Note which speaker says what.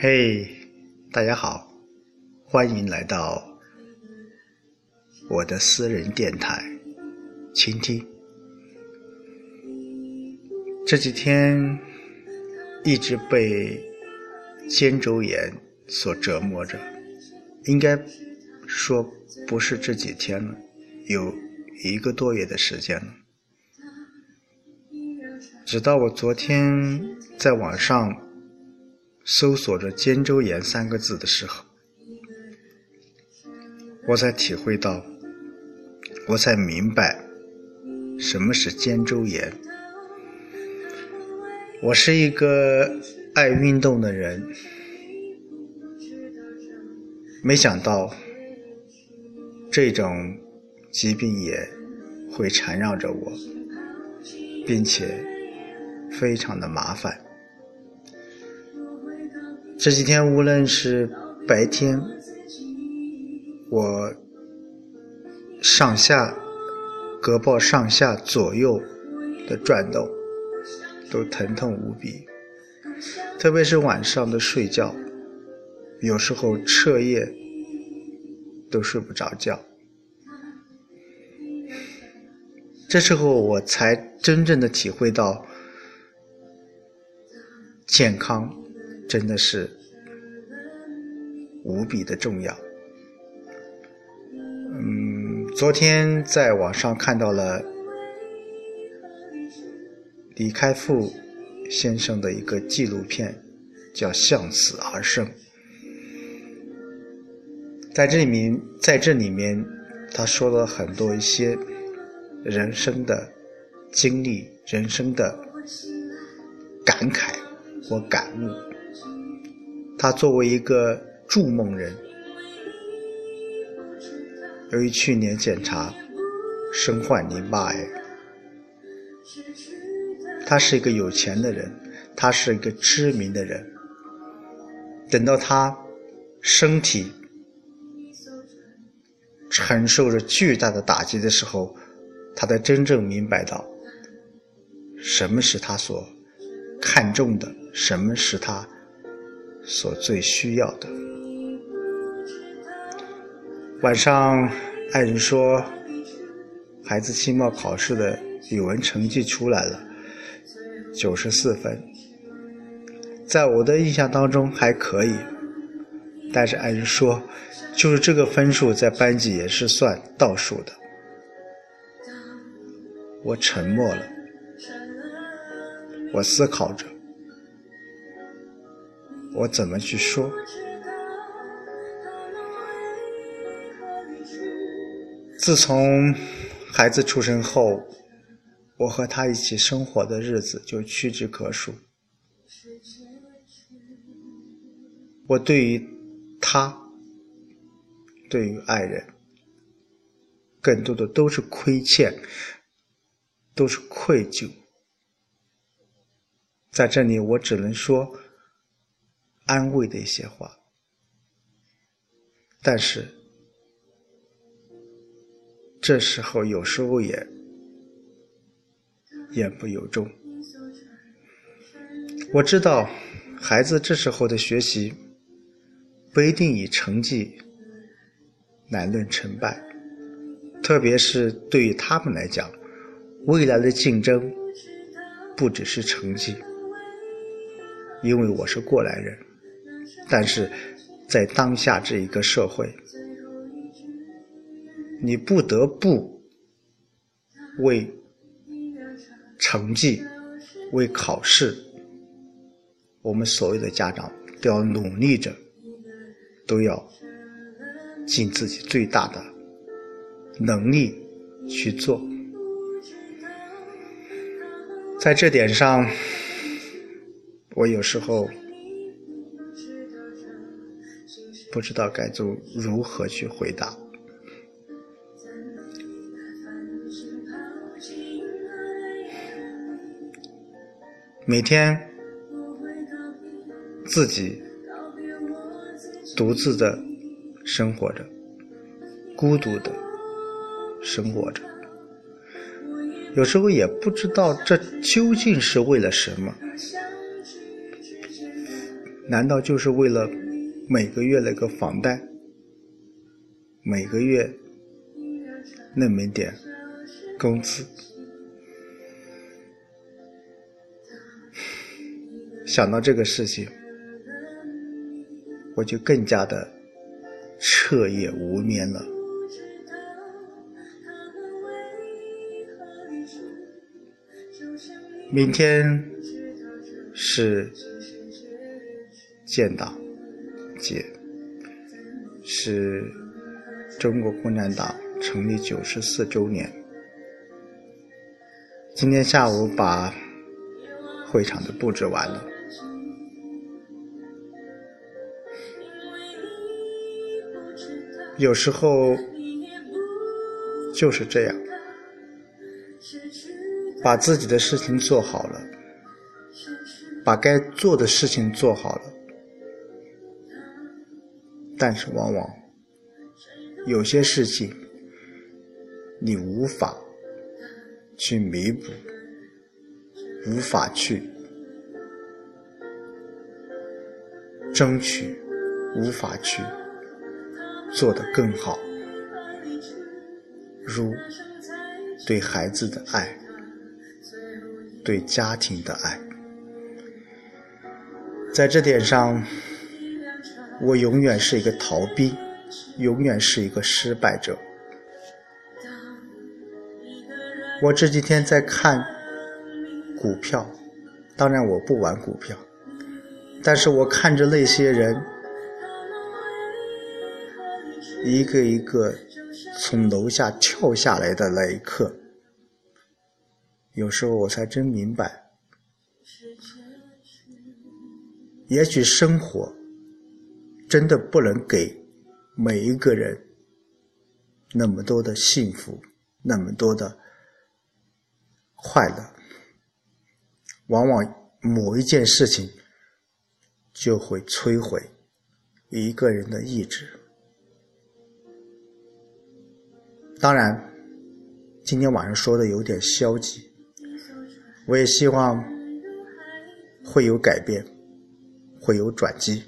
Speaker 1: 嘿，大家好，欢迎来到我的私人电台，倾听。这几天一直被肩周炎所折磨着，应该说不是这几天了，有一个多月的时间了。直到我昨天在网上搜索着“肩周炎”三个字的时候，我才体会到，我才明白什么是肩周炎。我是一个爱运动的人，没想到这种疾病也会缠绕着我，并且非常的麻烦。这几天无论是白天，我上下胳膊上下左右的转动。都疼痛无比，特别是晚上的睡觉，有时候彻夜都睡不着觉。这时候我才真正的体会到，健康真的是无比的重要。嗯，昨天在网上看到了。李开复先生的一个纪录片，叫《向死而生》。在这里面，在这里面，他说了很多一些人生的经历、人生的感慨或感悟。他作为一个筑梦人，由于去年检查身患淋巴癌。他是一个有钱的人，他是一个知名的人。等到他身体承受着巨大的打击的时候，他才真正明白到什么是他所看重的，什么是他所最需要的。晚上，爱人说，孩子期末考试的语文成绩出来了。九十四分，在我的印象当中还可以，但是爱人说，就是这个分数在班级也是算倒数的。我沉默了，我思考着，我怎么去说？自从孩子出生后。我和他一起生活的日子就屈指可数。我对于他，对于爱人，更多的都是亏欠，都是愧疚。在这里，我只能说安慰的一些话，但是这时候有时候也。言不由衷。我知道，孩子这时候的学习不一定以成绩来论成败，特别是对于他们来讲，未来的竞争不只是成绩。因为我是过来人，但是在当下这一个社会，你不得不为。成绩为考试，我们所有的家长都要努力着，都要尽自己最大的能力去做。在这点上，我有时候不知道该做如何去回答。每天自己独自的生活着，孤独的生活着，有时候也不知道这究竟是为了什么。难道就是为了每个月那个房贷，每个月那么点工资？想到这个事情，我就更加的彻夜无眠了。明天是。建党节是中国共产党成立九十四周年。今天下午把会场的布置完了。有时候就是这样，把自己的事情做好了，把该做的事情做好了。但是，往往有些事情你无法去弥补，无法去争取，无法去做得更好。如对孩子的爱，对家庭的爱，在这点上。我永远是一个逃兵，永远是一个失败者。我这几天在看股票，当然我不玩股票，但是我看着那些人一个一个从楼下跳下来的那一刻，有时候我才真明白，也许生活。真的不能给每一个人那么多的幸福，那么多的快乐。往往某一件事情就会摧毁一个人的意志。当然，今天晚上说的有点消极，我也希望会有改变，会有转机。